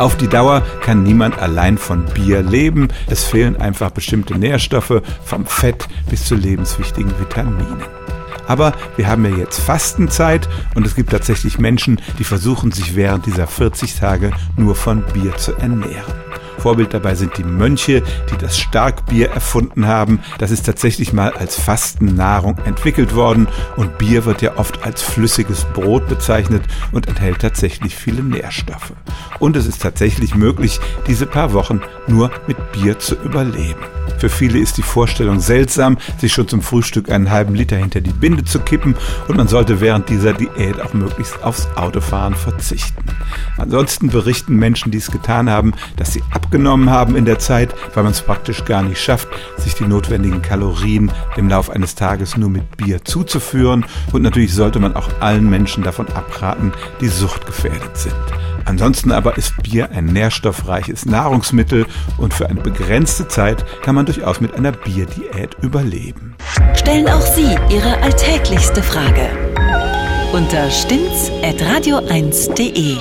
Auf die Dauer kann niemand allein von Bier leben. Es fehlen einfach bestimmte Nährstoffe, vom Fett bis zu lebenswichtigen Vitaminen. Aber wir haben ja jetzt Fastenzeit und es gibt tatsächlich Menschen, die versuchen sich während dieser 40 Tage nur von Bier zu ernähren. Vorbild dabei sind die Mönche, die das Starkbier erfunden haben. Das ist tatsächlich mal als Fastennahrung entwickelt worden und Bier wird ja oft als flüssiges Brot bezeichnet und enthält tatsächlich viele Nährstoffe. Und es ist tatsächlich möglich, diese paar Wochen nur mit Bier zu überleben. Für viele ist die Vorstellung seltsam, sich schon zum Frühstück einen halben Liter hinter die Binde zu kippen und man sollte während dieser Diät auch möglichst aufs Autofahren verzichten. Ansonsten berichten Menschen, die es getan haben, dass sie abgenommen haben in der Zeit, weil man es praktisch gar nicht schafft, sich die notwendigen Kalorien im Lauf eines Tages nur mit Bier zuzuführen. Und natürlich sollte man auch allen Menschen davon abraten, die suchtgefährdet sind. Ansonsten aber ist Bier ein nährstoffreiches Nahrungsmittel und für eine begrenzte Zeit kann man durchaus mit einer Bierdiät überleben. Stellen auch Sie Ihre alltäglichste Frage unter stimmtz.radio1.de.